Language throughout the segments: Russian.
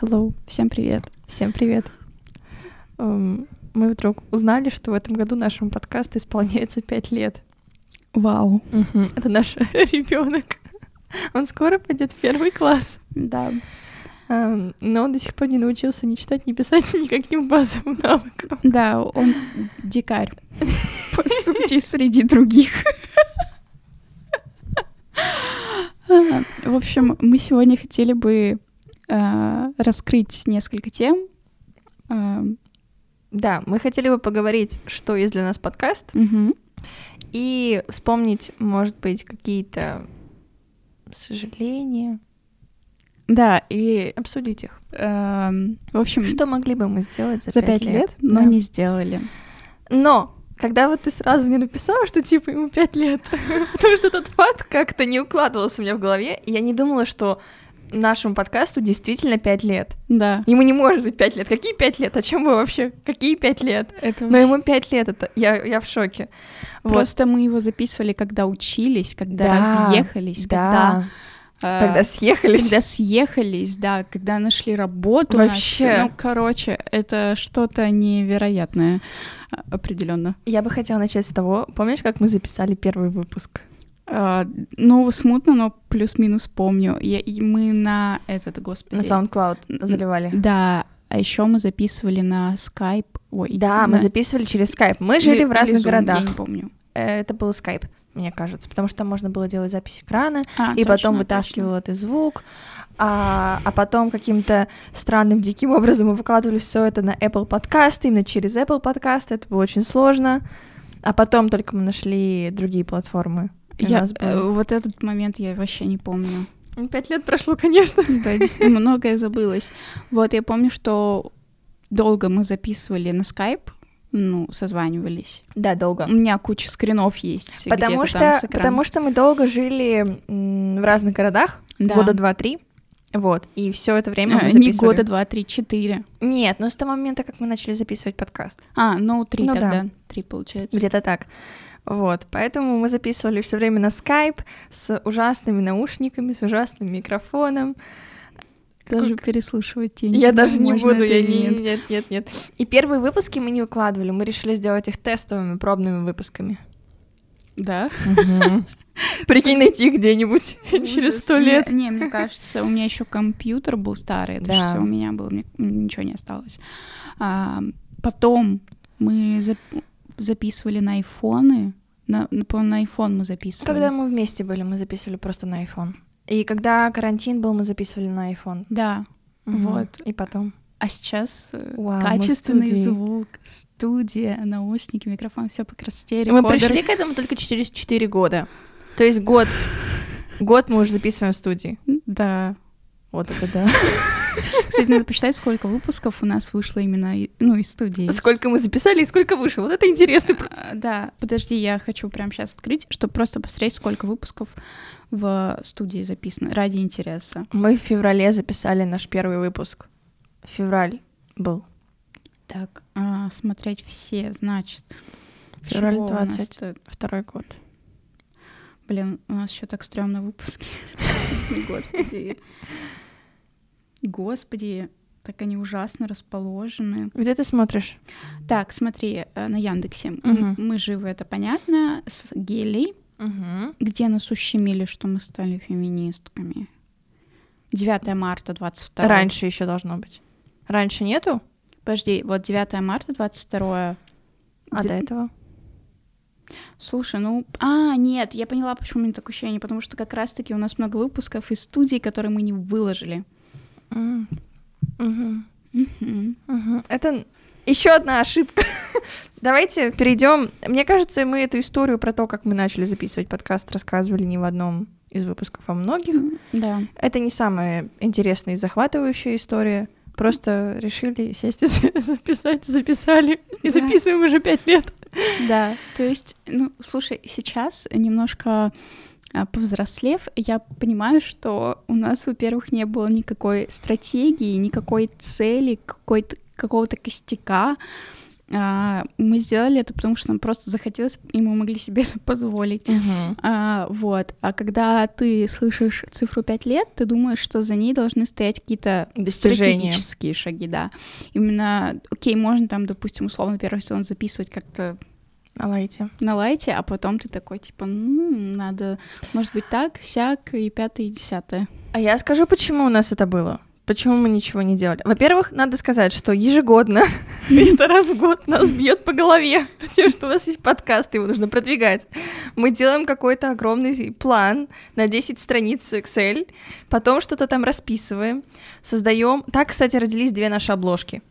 Hello, всем привет. Всем привет. Эм, Мы вдруг узнали, что в этом году нашему подкасту исполняется пять лет. Вау. Это наш ребенок. Он скоро пойдет в первый класс. Да. Эм, Но он до сих пор не научился ни читать, ни писать никаким базовым навыкам. Да, он дикарь. По сути, среди других. В общем, мы сегодня хотели бы э, раскрыть несколько тем. Э, Да, мы хотели бы поговорить, что есть для нас подкаст, мгм. и вспомнить, может быть, какие-то сожаления, Да, и обсудить их. эм, в общем, Что могли бы мы сделать за, за пять лет, но Да. не сделали. Но когда вот ты сразу мне написала, что типа ему пять лет, потому что этот факт как-то не укладывался у меня в голове, и я не думала, что нашему подкасту действительно пять лет. Да. Ему не может быть пять лет. Какие пять лет? О чем вы вообще? Какие пять лет? Это Но ему пять лет, это я, я в шоке. Вот. Просто мы его записывали, когда учились, когда Да, разъехались, Да, когда, э, когда съехались. когда съехались, да, когда нашли работу. Вообще. нашли- ну, короче, это что-то невероятное определенно. Я бы хотела начать с того, помнишь, как мы записали первый выпуск? А, ну, смутно, но плюс-минус помню. Я- и мы на этот, господи. На SoundCloud заливали. Да, а еще мы записывали на Skype. Ой, Да, мы на- записывали через Skype. Мы или- жили в или разных Zoom, городах. Я не помню. Э, Это был Skype, мне кажется, потому что там можно было делать запись экрана, А, и точно, потом вытаскивал этот звук, а, а потом каким-то странным диким образом мы выкладывали все это на Apple подкасты, именно через Apple подкасты, это было очень сложно, а потом только мы нашли другие платформы. Я, э, вот этот момент я вообще не помню. Ну, Пять лет прошло, конечно. Да, действительно, многое забылось. Вот, я помню, что долго мы записывали на Skype, ну, созванивались. Да, долго. У меня куча скринов есть. Потому что, потому что мы долго жили в разных городах, Да. года два-три, вот, и все это время мы Э, Не записывали. года, два, три, четыре. Нет, ну с того момента, как мы начали записывать подкаст. А, ну, три Ну да. тогда. Три, получается. Где-то так. Вот, поэтому мы записывали все время на скайп с ужасными наушниками, с ужасным микрофоном. Даже переслушивать я Я даже не буду, я не... нет. Нет, нет, нет. И первые выпуски мы не выкладывали, мы решили сделать их тестовыми, пробными выпусками. Да? Прикинь, найти их где-нибудь через сто лет. Не, не, мне кажется, у меня еще компьютер был старый, это Да. все у меня было, мне ничего не осталось. А, потом мы зап- записывали на айфоны, на, на, по- на iPhone мы записывали. Когда мы вместе были, мы записывали просто на iPhone. И когда карантин был, мы записывали на iPhone. Да. Мгм. Вот. И потом. А сейчас э, Вау, качественный звук, студия, наушники, микрофон, все по красоте. Мы пришли к этому только через 4 года. То есть год. Год мы уже записываем в студии. Да. Вот это да. Кстати, надо посчитать, сколько выпусков у нас вышло именно, ну, из студии. Сколько мы записали и сколько вышло. Вот это интересно. А, Да, подожди, я хочу прямо сейчас открыть, чтобы просто посмотреть, сколько выпусков в студии записано, ради интереса. Мы в феврале записали наш первый выпуск. Февраль был. Так, а, смотреть все, значит. Февраль чего у нас 20. тут? Второй год. Блин, у нас еще так стрёмно выпуски. Господи. Господи, так они ужасно расположены. Где ты смотришь? Так, смотри, э, на Яндексе. Мгм. Мы живы, это понятно. С гелей. Где нас ущемили, что мы стали феминистками? 9 марта 22 Раньше еще должно быть. Раньше нету? Подожди, вот 9 марта 22 А Д- до этого? Слушай, ну... А, нет, я поняла, почему у меня такое ощущение. Потому что как раз-таки у нас много выпусков из студии, которые мы не выложили. Это еще одна ошибка. Давайте перейдем. Мне кажется, мы эту историю про то, как мы начали записывать подкаст, рассказывали не в одном из выпусков, а многих. Да. Это не самая интересная и захватывающая история. Просто решили сесть и записать, записали. И Да. записываем уже пять лет. Да, то есть, ну, слушай, сейчас немножко повзрослев, я понимаю, что у нас, во-первых, не было никакой стратегии, никакой цели, какой-то, какого-то костяка, А, мы сделали это, потому что нам просто захотелось, и мы могли себе это позволить. А, вот. А когда ты слышишь цифру 5 лет, ты думаешь, что за ней должны стоять какие-то Достижения. стратегические шаги, да. Именно, окей, можно там, допустим, условно первый сезон записывать как-то На лайте. на лайте, а потом ты такой, типа, «М, надо, может быть, так, сяк, и пятое, и десятое. А я скажу, почему у нас это было. Почему мы ничего не делали? Во-первых, надо сказать, что ежегодно, это раз в год нас бьет по голове тем, что у нас есть подкаст, его нужно продвигать. Мы делаем какой-то огромный план на 10 страниц Excel, потом что-то там расписываем, создаем. Так, кстати, родились две наши обложки.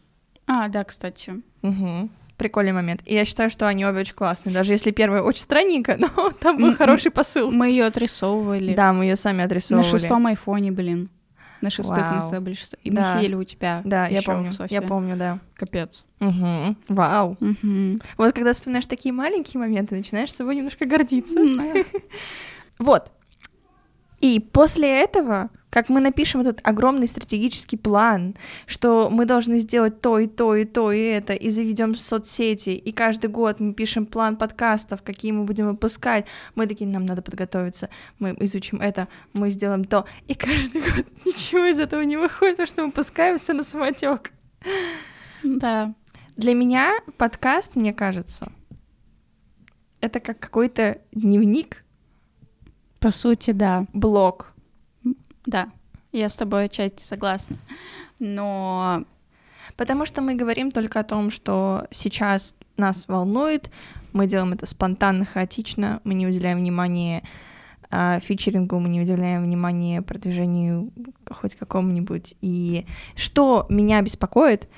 А, да, кстати. Мгм. Прикольный момент. И я считаю, что они обе очень классные. Даже если первая очень странненькая, но там был хороший посыл. Мы ее отрисовывали. Да, мы ее сами На отрисовывали. шестом айфоне, блин. На шестых мы Вау. с тобой были И мы Да. сидели у тебя. Да, я помню. в Софье. Я помню, да. Капец. Мгм. Вау. Мгм. Вот когда вспоминаешь такие маленькие моменты, начинаешь собой немножко гордиться. Вот. И после этого, как мы напишем этот огромный стратегический план, что мы должны сделать то и то и то и это, и заведем соцсети, и каждый год мы пишем план подкастов, какие мы будем выпускать, мы такие, нам надо подготовиться, мы изучим это, мы сделаем то, и каждый год ничего из этого не выходит, потому что мы пускаем все на самотек. Да. Для меня подкаст, мне кажется, это как какой-то дневник, По сути, да. блог. Да. Я с тобой отчасти согласна. Но Потому что мы говорим только о том, что сейчас нас волнует, мы делаем это спонтанно, хаотично, мы не уделяем внимания а, фичерингу, мы не уделяем внимания продвижению хоть какому-нибудь. И что меня беспокоит,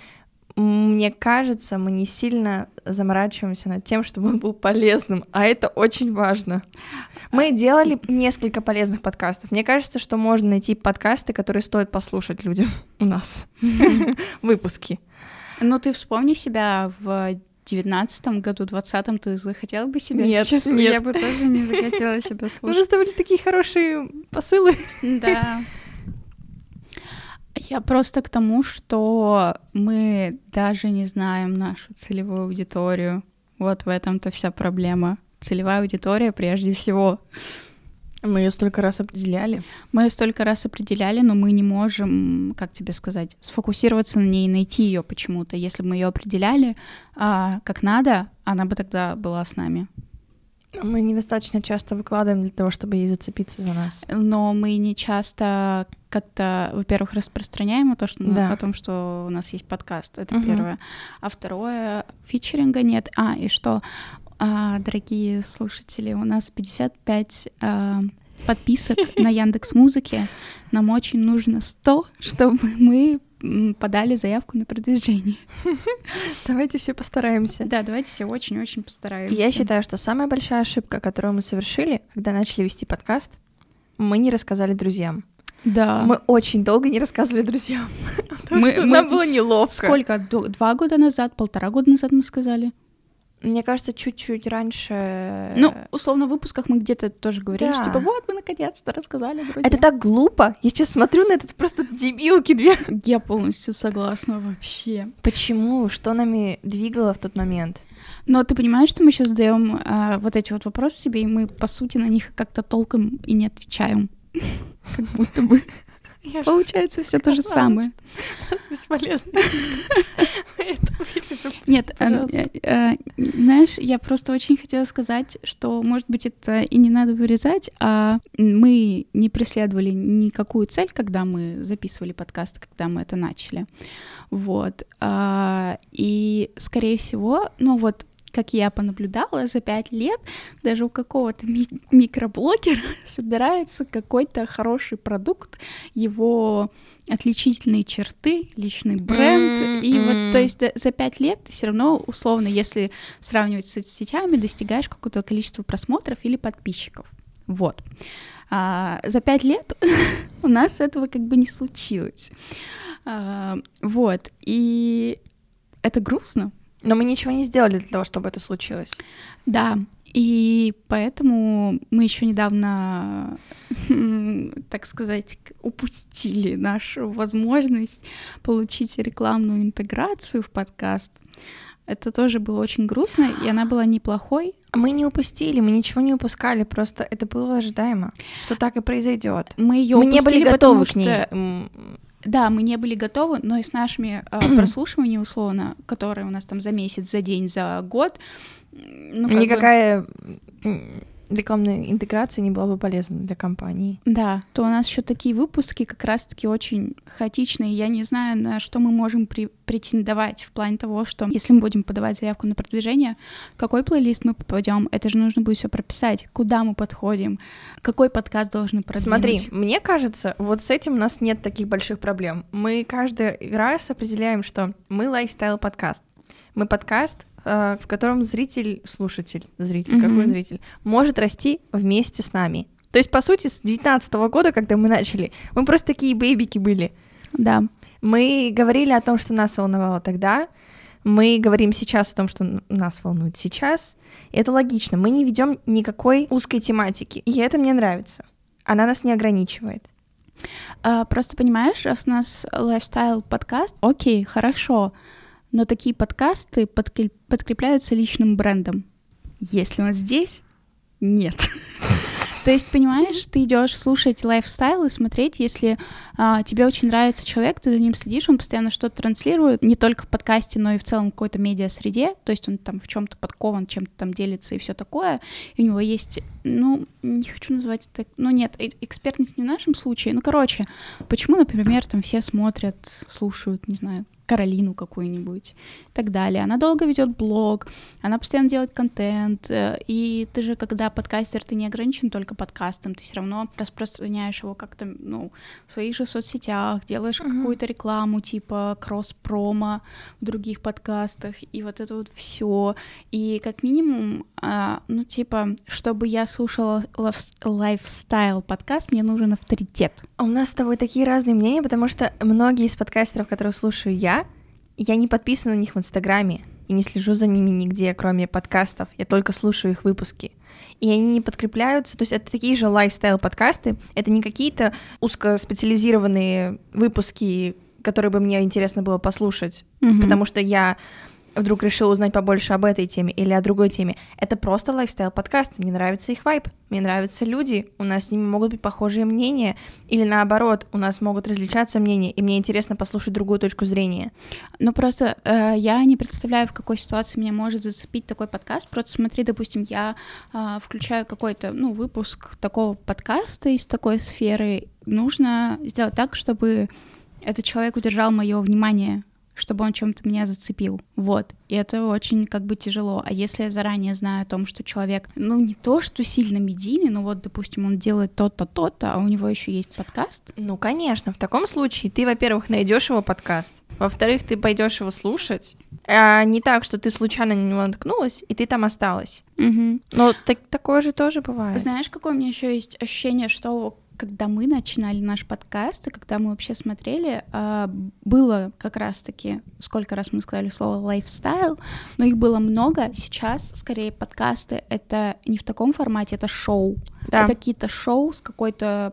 мне кажется, мы не сильно заморачиваемся над тем, чтобы он был полезным, а это очень важно. Мы делали несколько полезных подкастов. Мне кажется, что можно найти подкасты, которые стоит послушать людям у нас. Выпуски. ну ты вспомни себя в девятнадцатом году, двадцатом, ты захотела бы себя Нет, сейчас? нет. Я бы тоже не захотела себя Мы слушать. заставили такие хорошие посылы. Да. Я просто к тому, что мы даже не знаем нашу целевую аудиторию. Вот в этом-то вся проблема. Целевая аудитория прежде всего. Мы ее столько раз определяли. Мы ее столько раз определяли, но мы не можем, как тебе сказать, сфокусироваться на ней и найти ее почему-то. Если бы мы ее определяли а, как надо, она бы тогда была с нами. Мы недостаточно часто выкладываем для того, чтобы ей зацепиться за нас. Но мы не часто как-то, во-первых, распространяем то, что, Да. о том, что у нас есть подкаст. Это Мгм. первое. А второе, фичеринга нет. А, и что, а, дорогие слушатели, у нас 55 а, подписок на Яндекс Музыке. Нам очень нужно 100, чтобы мы подали заявку на продвижение. Давайте все постараемся. Да, давайте все очень-очень постараемся. Я считаю, что самая большая ошибка, которую мы совершили, когда начали вести подкаст, мы не рассказали друзьям. Да. Мы очень долго не рассказывали друзьям. Потому Мы- что мы- нам было неловко. Сколько? Два года назад, полтора года назад мы сказали? Мне кажется, чуть-чуть раньше. Ну, условно, в выпусках мы где-то тоже говорили, что да. типа, вот, мы наконец-то рассказали, друзья. это так глупо. Я сейчас смотрю на этот просто дебилки две. Я полностью согласна вообще. Почему? Что нами двигало в тот момент? Но ты понимаешь, что мы сейчас задаем а, вот эти вот вопросы себе, и мы, по сути, на них как-то толком и не отвечаем. Как будто бы. Получается все то же самое. нас бесполезно. Вырежем. Нет, э, э, э, знаешь, я просто очень хотела сказать, что, может быть, это и не надо вырезать, а мы не преследовали никакую цель, когда мы записывали подкаст, когда мы это начали. Вот. А, И, скорее всего, ну вот, как я понаблюдала, за пять лет даже у какого-то ми- микроблогера собирается какой-то хороший продукт, его отличительные черты, личный бренд. И вот, то есть за пять лет ты все равно, условно, если сравнивать с соцсетями, достигаешь какого-то количества просмотров или подписчиков. Вот. А, за пять лет у нас этого как бы не случилось. А, вот. И это грустно. Но мы ничего не сделали для того, чтобы это случилось. Да, и поэтому мы еще недавно, так сказать, упустили нашу возможность получить рекламную интеграцию в подкаст. Это тоже было очень грустно, и она была неплохой. Мы не упустили, мы ничего не упускали, просто это было ожидаемо, что так и произойдет. Мы ее мы не были готовы к ней. Что... Да, мы не были готовы, но и с нашими э, прослушиваниями, условно, которые у нас там за месяц, за день, за год, ну, Никакая бы рекламная интеграция не была бы полезна для компании. Да, то у нас еще такие выпуски как раз-таки очень хаотичные. Я не знаю, на что мы можем при претендовать в плане того, что если мы будем подавать заявку на продвижение, в какой плейлист мы попадем, это же нужно будет все прописать, куда мы подходим, какой подкаст должны продвинуть. Смотри, мне кажется, вот с этим у нас нет таких больших проблем. Мы каждый раз определяем, что мы лайфстайл подкаст. Мы подкаст, в котором зритель, слушатель, зритель, mm-hmm. какой зритель, может расти вместе с нами. То есть, по сути, с 19 года, когда мы начали, мы просто такие бейбики были. Да. Мы говорили о том, что нас волновало тогда, мы говорим сейчас о том, что нас волнует сейчас. И это логично. Мы не ведем никакой узкой тематики. И это мне нравится. Она нас не ограничивает. А, просто понимаешь, раз у нас лайфстайл подкаст, окей, хорошо но такие подкасты подкрепляются личным брендом. Если он здесь, нет. То есть, понимаешь, ты идешь слушать лайфстайл и смотреть, если а, тебе очень нравится человек, ты за ним следишь, он постоянно что-то транслирует, не только в подкасте, но и в целом в какой-то медиа-среде, то есть он там в чем-то подкован, чем-то там делится и все такое, и у него есть, ну, не хочу называть это, ну нет, э, экспертность не в нашем случае, ну, короче, почему, например, там все смотрят, слушают, не знаю, Каролину какую-нибудь и так далее. Она долго ведет блог, она постоянно делает контент, э, и ты же, когда подкастер, ты не ограничен только подкастом, ты все равно распространяешь его как-то, ну, в своих же соцсетях, делаешь uh-huh. какую-то рекламу, типа кросс-промо в других подкастах, и вот это вот все. И как минимум, а, ну, типа, чтобы я слушала лайфстайл подкаст, мне нужен авторитет. У нас с тобой такие разные мнения, потому что многие из подкастеров, которые слушаю я, я не подписана на них в Инстаграме и не слежу за ними нигде, кроме подкастов. Я только слушаю их выпуски. И они не подкрепляются. То есть это такие же лайфстайл-подкасты. Это не какие-то узкоспециализированные выпуски, которые бы мне интересно было послушать. Mm-hmm. Потому что я вдруг решил узнать побольше об этой теме или о другой теме. Это просто лайфстайл-подкаст. Мне нравится их вайб, мне нравятся люди, у нас с ними могут быть похожие мнения, или наоборот, у нас могут различаться мнения, и мне интересно послушать другую точку зрения. Ну просто э, я не представляю, в какой ситуации меня может зацепить такой подкаст. Просто смотри, допустим, я э, включаю какой-то, ну, выпуск такого подкаста из такой сферы. Нужно сделать так, чтобы этот человек удержал мое внимание чтобы он чем-то меня зацепил. Вот. И это очень как бы тяжело. А если я заранее знаю о том, что человек, ну, не то, что сильно медийный, но вот, допустим, он делает то-то, то-то, а у него еще есть подкаст. Ну, конечно. В таком случае ты, во-первых, найдешь его подкаст, во-вторых, ты пойдешь его слушать, а не так, что ты случайно на него наткнулась, и ты там осталась. Угу. Но так, такое же тоже бывает. Знаешь, какое у меня еще есть ощущение, что когда мы начинали наш подкаст, и когда мы вообще смотрели, а, было как раз-таки, сколько раз мы сказали слово лайфстайл, но их было много. Сейчас, скорее, подкасты — это не в таком формате, это шоу. Да. Это какие-то шоу с какой-то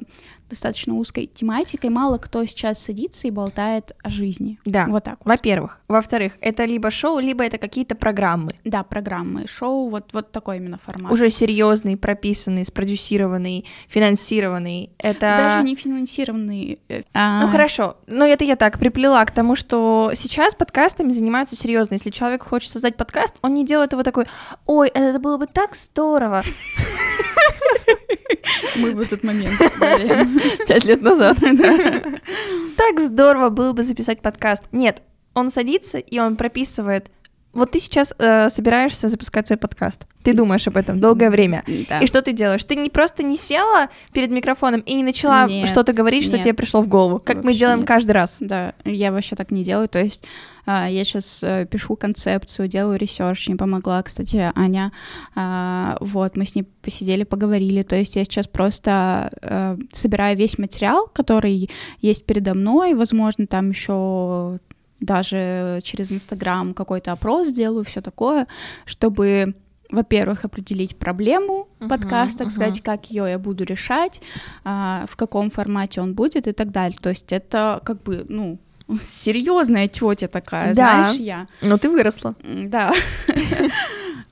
достаточно узкой тематикой. Мало кто сейчас садится и болтает о жизни. Да. Вот так. Вот. Во-первых. Во-вторых, это либо шоу, либо это какие-то программы. Да, программы. Шоу, вот, вот такой именно формат. Уже серьезный, прописанный, спродюсированный, финансированный. Это... Даже не финансированный. Э, а... Ну хорошо. Ну это я так приплела к тому, что сейчас подкастами занимаются серьезно. Если человек хочет создать подкаст, он не делает его такой, ой, это было бы так здорово. Мы в этот момент. Пять лет назад. Так здорово было бы записать подкаст. Нет, он садится и он прописывает вот ты сейчас э, собираешься запускать свой подкаст. Ты думаешь об этом долгое время. Да. И что ты делаешь? Ты не просто не села перед микрофоном и не начала нет, что-то говорить, что нет. тебе пришло в голову, как вообще мы делаем нет. каждый раз. Да, я вообще так не делаю. То есть э, я сейчас э, пишу концепцию, делаю research, мне помогла, кстати, Аня. Э, вот, мы с ней посидели, поговорили. То есть я сейчас просто э, собираю весь материал, который есть передо мной. Возможно, там еще даже через Инстаграм какой-то опрос сделаю, все такое, чтобы во-первых, определить проблему uh-huh, подкаста, uh-huh. сказать, как ее я буду решать, а, в каком формате он будет и так далее. То есть это как бы, ну, серьезная тетя такая, Да. знаешь, я. Ну, ты выросла. Да.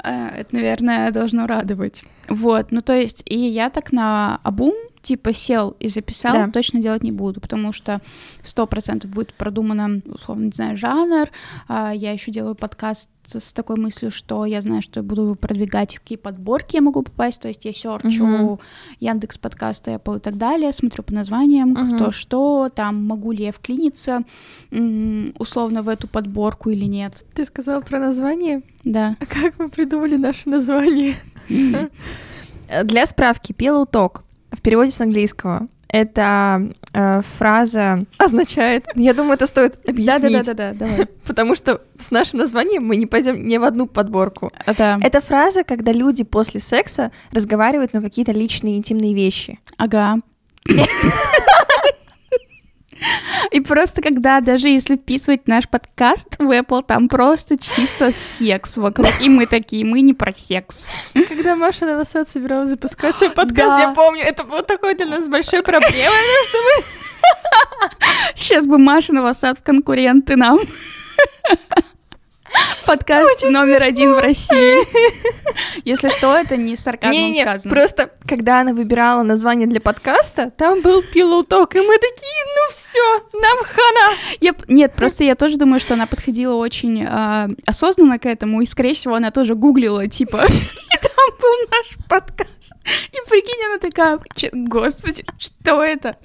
Э, Это, наверное, должно радовать. Вот, ну то есть, и я так на обум, типа, сел и записал, Да. точно делать не буду, потому что сто процентов будет продумано, условно, не знаю, жанр. А, Я еще делаю подкаст с такой мыслью, что я знаю, что я буду продвигать, какие подборки я могу попасть, то есть я серчу Мгм. Яндекс подкасты, Apple и так далее, смотрю по названиям, Мгм. кто что, там могу ли я вклиниться условно в эту подборку или нет. Ты сказала про название? Да. А как мы придумали наше название? Для справки, pillow talk в переводе с английского это э, фраза означает. Я думаю, это стоит объяснить, Да-да-да, давай. потому что с нашим названием мы не пойдем ни в одну подборку. Это, Это фраза, когда люди после секса разговаривают на какие-то личные интимные вещи. ага. И просто когда, даже если вписывать наш подкаст в Apple, там просто чисто секс вокруг. И мы такие, мы не про секс. Когда Маша Новосад собиралась запускать свой подкаст, я помню, это было такой для нас большой проблемой. Сейчас бы Маша Новосад в конкуренты нам. Подкаст номер один в России. Если что, это не с сарказмом Не-не, сказано. просто когда она выбирала название для подкаста, там был Talk, и мы такие, ну все, нам хана. Я нет, просто я тоже думаю, что она подходила очень а, осознанно к этому, и, скорее всего, она тоже гуглила, типа, и там был наш подкаст. И прикинь, она такая, «Че- господи, что это?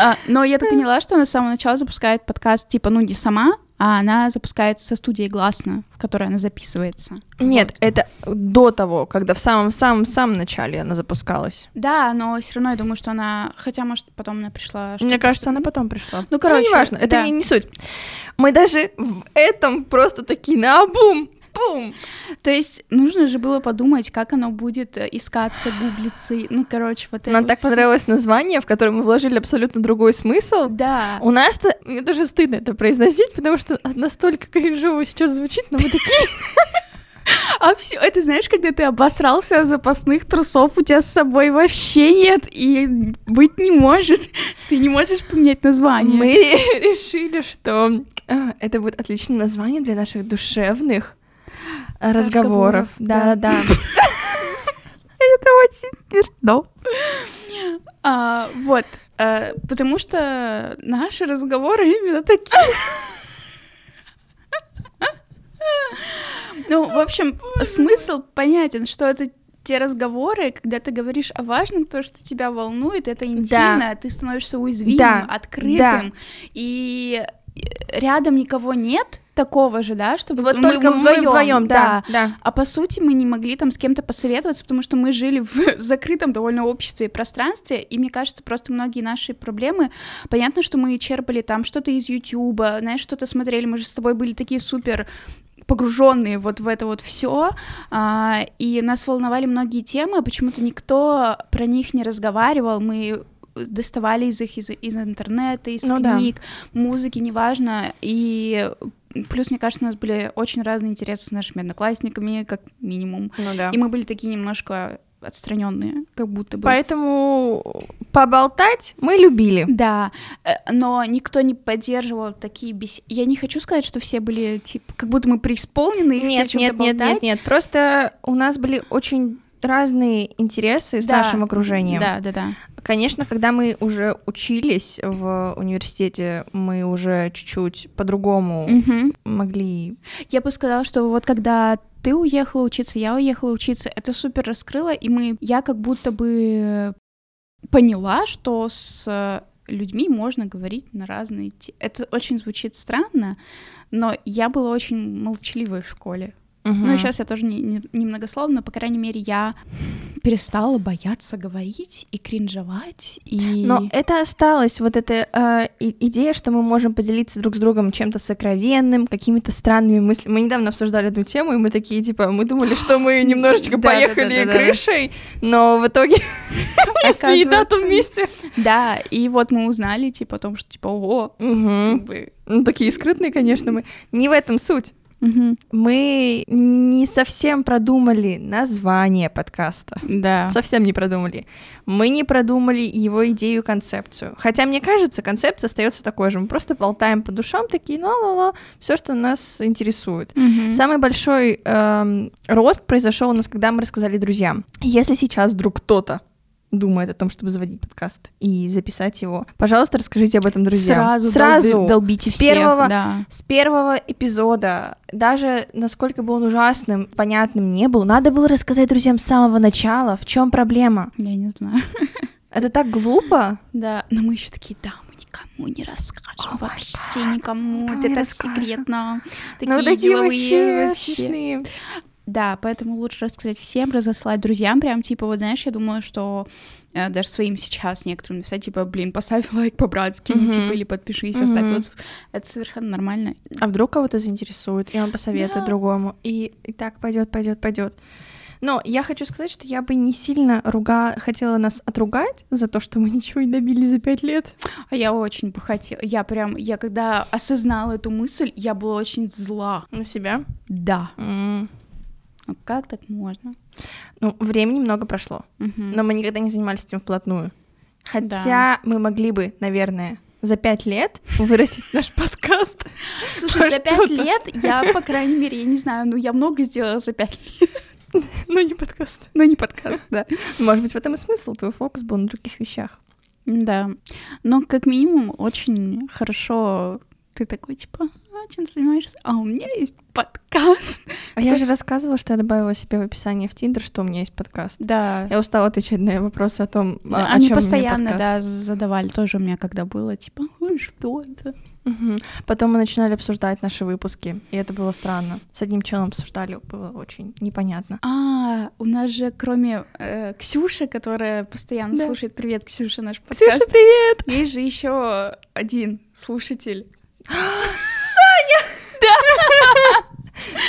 А, но я так поняла, что она с самого начала запускает подкаст, типа, ну, не сама, а она запускается со студией Гласно, в которой она записывается. Нет, это до того, когда в самом-самом-самом начале она запускалась. Да, но все равно я думаю, что она... Хотя, может, потом она пришла... Мне кажется, она потом пришла. Ну, короче, неважно, это да. не, не суть. Мы даже в этом просто такие на бум, бум. То есть нужно же было подумать, как оно будет э, искаться, гуглиться. Ну, короче, вот это Нам вот так понравилось название, в которое мы вложили абсолютно другой смысл. Да. У нас-то, мне даже стыдно это произносить, потому что настолько кринжово сейчас звучит, но мы такие... А все, это знаешь, когда ты обосрался о запасных трусов, у тебя с собой вообще нет и быть не может. Ты не можешь поменять название. Мы решили, что а, это будет отличным названием для наших душевных а, разговоров. Да. Да-да. Это очень смешно. А, вот, э, потому что наши разговоры именно такие. Ну, в общем, смысл понятен, что это те разговоры, когда ты говоришь о важном, то, что тебя волнует, это интимно, ты становишься уязвимым, Да. открытым, и рядом никого нет такого же, да, чтобы Вот мы, только мы вдвоем, вдвоем, да, да. а по сути мы не могли там с кем-то посоветоваться, потому что мы жили в закрытом довольно обществе и пространстве, и мне кажется, просто многие наши проблемы, понятно, что мы черпали там что-то из Ютуба, знаешь, что-то смотрели, мы же с тобой были такие супер погруженные вот в это вот все, и нас волновали многие темы, а почему-то никто про них не разговаривал, мы доставали из их из, из интернета, из Ну да. книг, музыки, неважно, и плюс, мне кажется, у нас были очень разные интересы с нашими одноклассниками, как минимум, Ну да. и мы были такие немножко отстраненные, как будто бы. Поэтому поболтать мы любили. Да, э, но никто не поддерживал такие беседы. Я не хочу сказать, что все были, типа, как будто мы преисполнены Нет, нет, нет, нет, нет. Просто у нас были очень разные интересы с Да, нашим окружением. Да, да, да. Конечно, когда мы уже учились в университете, мы уже чуть-чуть по-другому Мгм. могли. Я бы сказала, что вот когда ты уехала учиться, я уехала учиться, это супер раскрыло, и мы, я как будто бы поняла, что с э, людьми можно говорить на разные темы. Это очень звучит странно, но я была очень молчаливой в школе. Ну, и сейчас я тоже не, не, немногословна, но, по крайней мере, я перестала бояться говорить и кринжевать, и... Но это осталось, вот эта э, идея, что мы можем поделиться друг с другом чем-то сокровенным, какими-то странными мыслями. Мы недавно обсуждали эту тему, и мы такие, типа, мы думали, что мы немножечко поехали крышей, но в итоге если еда, то Оказывается, вместе. Да, и вот мы узнали, типа, о том, что, типа, о. Ну, такие скрытные, конечно, мы. Не в этом суть. Мгм. Мы не совсем продумали название подкаста. Да. Совсем не продумали. Мы не продумали его идею, концепцию. Хотя, мне кажется, концепция остается такой же. Мы просто болтаем по душам, такие, ла-ла-ла, все, что нас интересует. Мгм. Самый большой эм, рост произошел у нас, когда мы рассказали друзьям. Если сейчас вдруг кто-то думает о том, чтобы заводить подкаст и записать его, пожалуйста, расскажите об этом друзьям. Сразу, Сразу. долби- долбите с всех, первого, да. с первого эпизода, даже насколько бы он ужасным, понятным не был, надо было рассказать друзьям с самого начала, в чем проблема. Я не знаю. Это так глупо. Да, но мы еще такие, да, мы никому не расскажем, О вообще никому, никому это так секретно. ну, Такие такие деловые вообще смешные. Да, поэтому лучше рассказать всем, разослать друзьям, прям типа, вот знаешь, я думаю, что э, даже своим сейчас некоторым написать, типа, блин, поставь лайк по-братски, Мгм. типа, или подпишись, оставь Мгм. отзыв. Это совершенно нормально. А вдруг кого-то заинтересует, и он посоветует Да. другому. И, и так пойдет, пойдет, пойдет. Но я хочу сказать, что я бы не сильно руга... хотела нас отругать за то, что мы ничего не добились за пять лет. А я очень бы хотела, я прям, я когда осознала эту мысль, я была очень зла. На себя. Да, М. ну как так можно? Ну, времени много прошло. Мгм. но мы никогда не занимались этим вплотную. Хотя мы могли бы, наверное, за пять лет вырастить наш подкаст. Слушай, за пять лет я, по крайней мере, я не знаю, ну я много сделала за пять лет, Но не подкаст. но не подкаст, да. Может быть, в этом и смысл. Твой фокус был на других вещах. Да. Но как минимум очень хорошо ты такой, типа, а, чем занимаешься? А у меня есть подкаст. А я же рассказывала, что я добавила себе в описание в Тиндер, что у меня есть подкаст. Да. Я устала отвечать на вопросы о том, а, о Они меня постоянно, подкаст. да, задавали тоже у меня, когда было, типа, ой, что это? Мгм. Потом мы начинали обсуждать наши выпуски, и это было странно. С одним челом обсуждали, было очень непонятно. А, у нас же, кроме э, Ксюши, которая постоянно Да. слушает, привет, Ксюша, наш Ксюша, подкаст, привет! есть же еще один слушатель.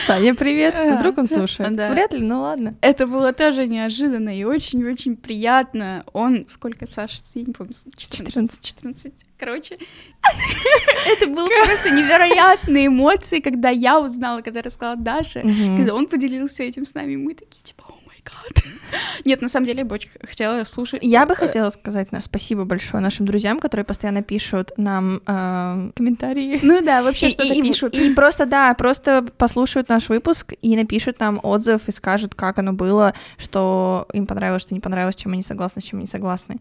Саня, привет! А, Вдруг он да, слушает? да. Вряд ли, ну ладно. Это было тоже неожиданно и очень-очень приятно. Он, сколько, Саша, я не помню, 14? 14. Короче, это было просто невероятные эмоции, когда я узнала, когда рассказала Даша, когда он поделился этим с нами, мы такие, типа, гад. Нет, на самом деле, я бы очень хотела слушать. Я бы хотела сказать на- спасибо большое нашим друзьям, которые постоянно пишут нам э, комментарии. Ну да, вообще что-то пишут. И просто, да, просто послушают наш выпуск и напишут нам отзыв и скажут, как оно было, что им понравилось, что не понравилось, чем они согласны, с чем они не согласны.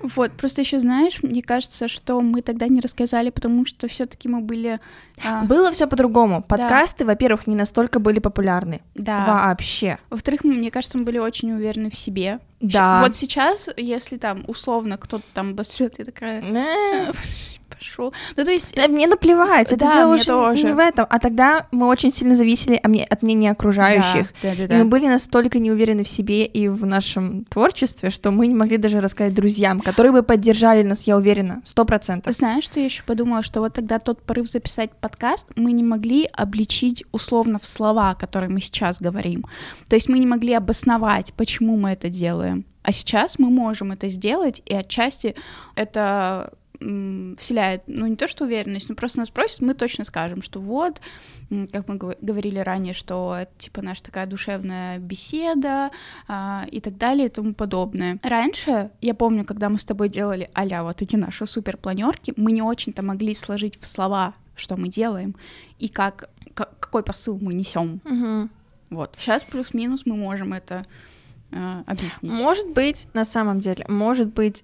Вот, просто еще знаешь, мне кажется, что мы тогда не рассказали, потому что все-таки мы были... а, Было все по-другому. Подкасты, во-первых, не настолько были популярны. да. Вообще. Во-вторых, мне кажется, мы были очень уверены в себе. Да. Вот сейчас, если там условно кто-то там обосрет, я такая, пошел. Ну, то есть, Да, мне наплевать, это Да, дело мне тоже. не в этом. А тогда мы очень сильно зависели от мнения окружающих. Да, да, И да. мы были настолько не уверены в себе и в нашем творчестве, что мы не могли даже рассказать друзьям, которые бы поддержали нас, я уверена, сто процентов. Знаешь, что я еще подумала, что вот тогда тот порыв записать подкаст мы не могли обличить условно в слова, которые мы сейчас говорим. То есть мы не могли обосновать, почему мы это делаем. А сейчас мы можем это сделать, и отчасти это вселяет, ну не то что уверенность, но просто нас просят, мы точно скажем, что вот, как мы гов- говорили ранее, что это типа наша такая душевная беседа а, и так далее и тому подобное. Раньше, я помню, когда мы с тобой делали а вот эти наши супер планерки, мы не очень-то могли сложить в слова, что мы делаем и как, ка- какой посыл мы несем. Мгм. Вот. Сейчас плюс-минус мы можем это а, объяснить. Может быть, на самом деле, может быть,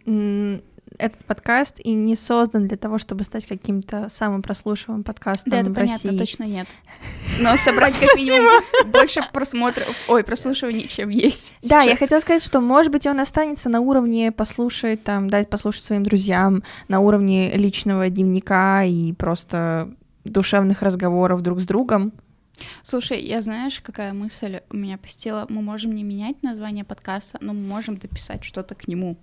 этот подкаст и не создан для того, чтобы стать каким-то самым прослушиваемым подкастом Да, это в понятно, России. точно нет. Но собрать как минимум больше просмотров, ой, прослушиваний, чем есть. Да, я хотела сказать, что, может быть, он останется на уровне послушать, там, дать послушать своим друзьям, на уровне личного дневника и просто душевных разговоров друг с другом. Слушай, я знаешь, какая мысль у меня посетила? Мы можем не менять название подкаста, но мы можем дописать что-то к нему.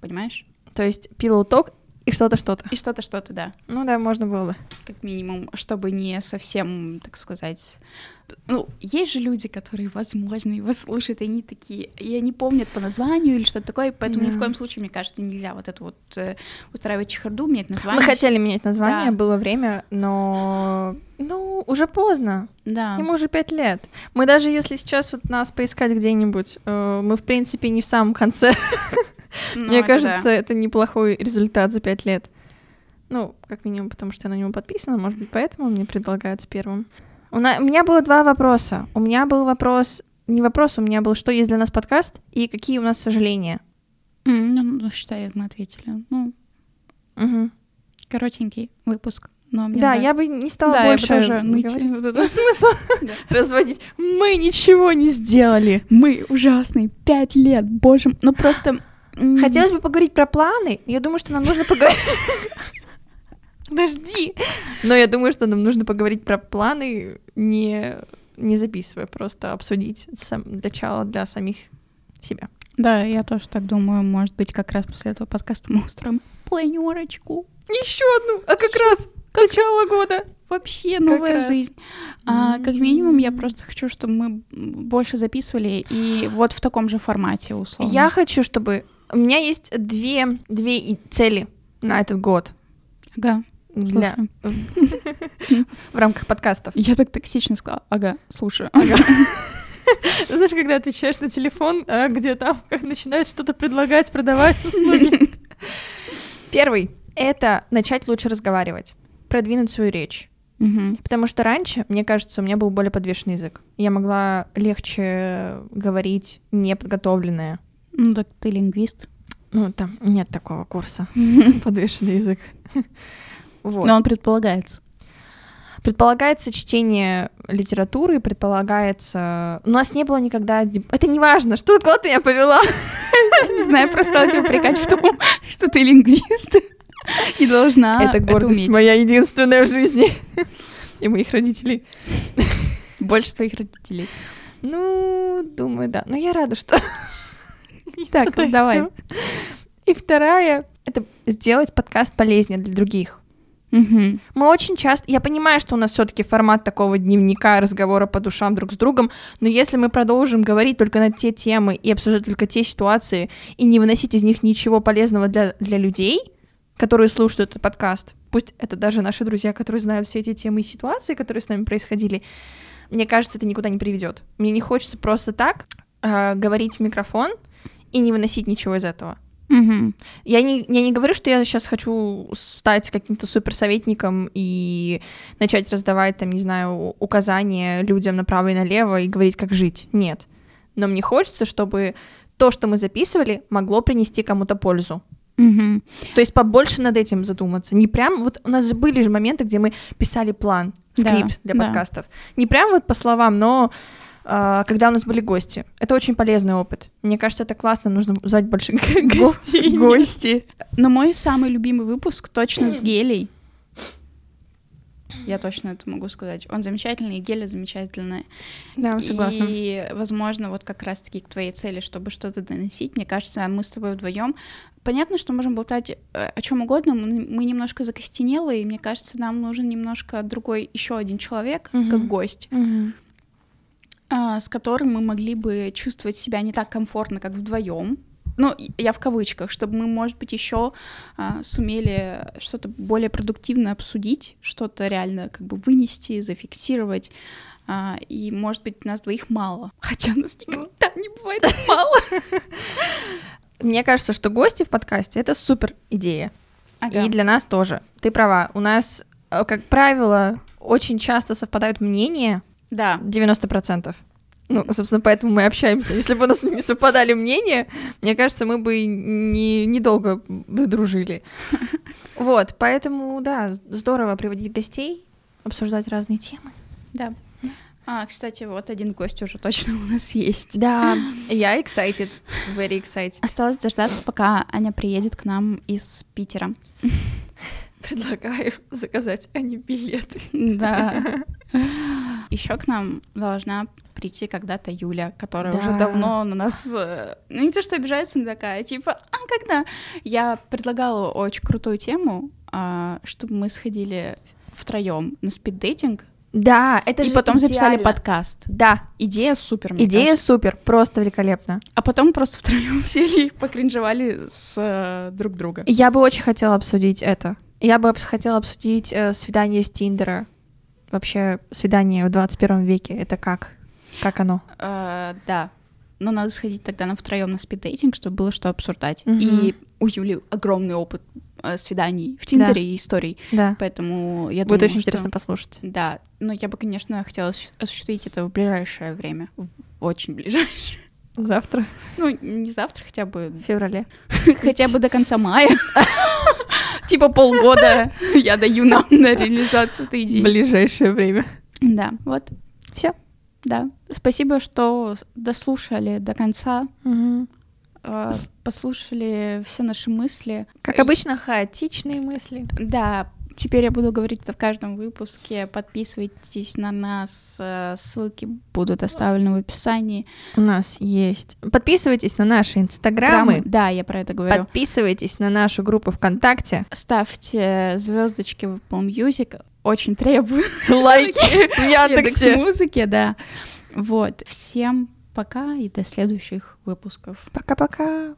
Понимаешь? То есть Pillow Talk и что-то, что-то. И что-то, что-то, да. Ну да, можно было бы. Как минимум, чтобы не совсем, так сказать... Ну, есть же люди, которые, возможно, его слушают, и они такие, и они помнят по названию или что-то такое, поэтому ни в Да. коем случае, мне кажется, нельзя вот это вот э, устраивать чехарду, менять название. Мы хотели менять название, Да. было время, но... Ну, уже поздно. Да. Ему уже пять лет. Мы даже если сейчас вот нас поискать где-нибудь, э, мы, в принципе, не в самом конце. Ну, Мне это кажется, да. это неплохой результат за пять лет. Ну, как минимум, потому что я на него подписана, может быть, поэтому мне предлагается первым. У, на- у меня было два вопроса. У меня был вопрос... Не вопрос, у меня был, что есть для нас подкаст и какие у нас сожаления. М, Ну, считай, мы ответили. Ну, Мгм. коротенький выпуск. Но мне Да, нравится. я бы не стала Да, я бы больше тоже ныть. говорить. Вот. Ну, смысл Да. разводить. Мы ничего не сделали. Мы ужасные, пять лет, боже м- Ну просто... Хотелось бы поговорить про планы. Я думаю, что нам нужно поговорить... Подожди. Но я думаю, что нам нужно поговорить про планы, не, не записывая, просто обсудить сам, начало для самих себя. Да, я тоже так думаю. Может быть, как раз после этого подкаста мы устроим планерочку. Еще одну, а как раз начало года. Вообще новая раз. жизнь. А, как минимум, я просто хочу, чтобы мы больше записывали и вот в таком же формате, условно. Я хочу, чтобы... У меня есть две, две цели на этот год. Ага, Для... В рамках подкастов. Я так токсично сказала. Ага, слушаю. Знаешь, когда отвечаешь на телефон, а где там как начинают что-то предлагать, продавать услуги. Первый — это начать лучше разговаривать, продвинуть свою речь. Потому что раньше, мне кажется, у меня был более подвешенный язык. Я могла легче говорить неподготовленное. Ну так ты лингвист. Ну, там нет такого курса. Подвешенный язык. Вот. Но он предполагается. Предполагается чтение литературы, предполагается... У нас не было никогда... Это не важно, что куда ты меня повела. Не знаю, просто стала тебя упрекать в том, что ты лингвист. И должна это гордость моя единственная в жизни. И моих родителей. Больше твоих родителей. Ну, думаю, да. Но я рада, что... Так, давай. И вторая — это сделать подкаст полезнее для других. Мы очень часто... Я понимаю, что у нас все таки формат такого дневника, разговора по душам друг с другом, но если мы продолжим говорить только на те темы и обсуждать только те ситуации, и не выносить из них ничего полезного для, для людей, которые слушают этот подкаст, пусть это даже наши друзья, которые знают все эти темы и ситуации, которые с нами происходили, мне кажется, это никуда не приведет. Мне не хочется просто так э, говорить в микрофон и не выносить ничего из этого. Мгм. Я не, я не говорю, что я сейчас хочу стать каким-то суперсоветником и начать раздавать, там, не знаю, указания людям направо и налево и говорить, как жить. Нет. Но мне хочется, чтобы то, что мы записывали, могло принести кому-то пользу. Мгм. То есть побольше над этим задуматься. Не прям... Вот у нас же были же моменты, где мы писали план, Да, скрипт для да. подкастов. Не прям вот по словам, но когда у нас были гости. Это очень полезный опыт. Мне кажется, это классно, нужно звать больше гостей. Гости. Но мой самый любимый выпуск точно с Гелей. Я точно это могу сказать. Он замечательный, и Геля замечательная. Да, согласна. И, возможно, вот как раз-таки к твоей цели, чтобы что-то доносить, мне кажется, мы с тобой вдвоем. Понятно, что можем болтать э, о чем угодно. Мы немножко закостенелые, и мне кажется, нам нужен немножко другой еще один человек, Мгм. как гость, Мгм. А, с которым мы могли бы чувствовать себя не так комфортно, как вдвоем. Ну, я в кавычках, чтобы мы, может быть, еще сумели что-то более продуктивно обсудить, что-то реально как бы вынести, зафиксировать. А, и, может быть, нас двоих мало. Хотя нас никогда не бывает мало. Мне кажется, что гости в подкасте это супер идея. Ага. И для нас тоже. Ты права. У нас, э, как правило, очень часто совпадают мнения Да. 90%. Ну, собственно, поэтому мы общаемся. Если бы у нас не совпадали мнения, мне кажется, мы бы не, недолго бы дружили. Вот, поэтому, да, здорово приводить гостей, обсуждать разные темы. Да. А, кстати, вот один гость уже точно у нас есть. Да, я excited, very excited. Осталось дождаться, пока Аня приедет к нам из Питера. Предлагаю заказать Ане билеты. Да. Еще к нам должна прийти когда-то Юля, которая Да. уже давно на нас, э, ну не то что обижается, но такая, типа, а, когда я предлагала очень крутую тему, а, чтобы мы сходили втроем на спиддейтинг, Да, это и же потом записали идеально. подкаст. Да, Идея супер, идея кажется. супер, просто великолепно. А потом просто втроем сели и покринжевали с э, друг друга. Я бы очень хотела обсудить это. Я бы хотела обсудить э, свидание с Тиндера. Вообще, свидание в 21 веке, это как? Как оно? Э, да. Но надо сходить тогда на втроем на спиддейтинг, чтобы было что обсуждать. Мгм. И у Юли огромный опыт э, свиданий в Тиндере и историй. Да. Поэтому я Будет думаю, очень что- интересно послушать. Да, но я бы, конечно, хотела ос- осуществить это в ближайшее время. В очень ближайшее. Завтра, Ну, не завтра, хотя бы в феврале. хотя бы до конца мая. Типа полгода я даю нам на реализацию этой идеи. ближайшее время. Да, вот, Все. да. Спасибо, что дослушали до конца, э, послушали все наши мысли. Как обычно, хаотичные мысли. Да, теперь я буду говорить это в каждом выпуске. Подписывайтесь на нас, э, ссылки будут оставлены в описании. У нас есть. Подписывайтесь на наши инстаграмы. Да, я про это говорю. Подписывайтесь на нашу группу ВКонтакте. Ставьте звездочки в Apple Music. Очень требую. Лайки в Яндексе. музыке, да. Вот. Всем пока и до следующих выпусков. Пока-пока.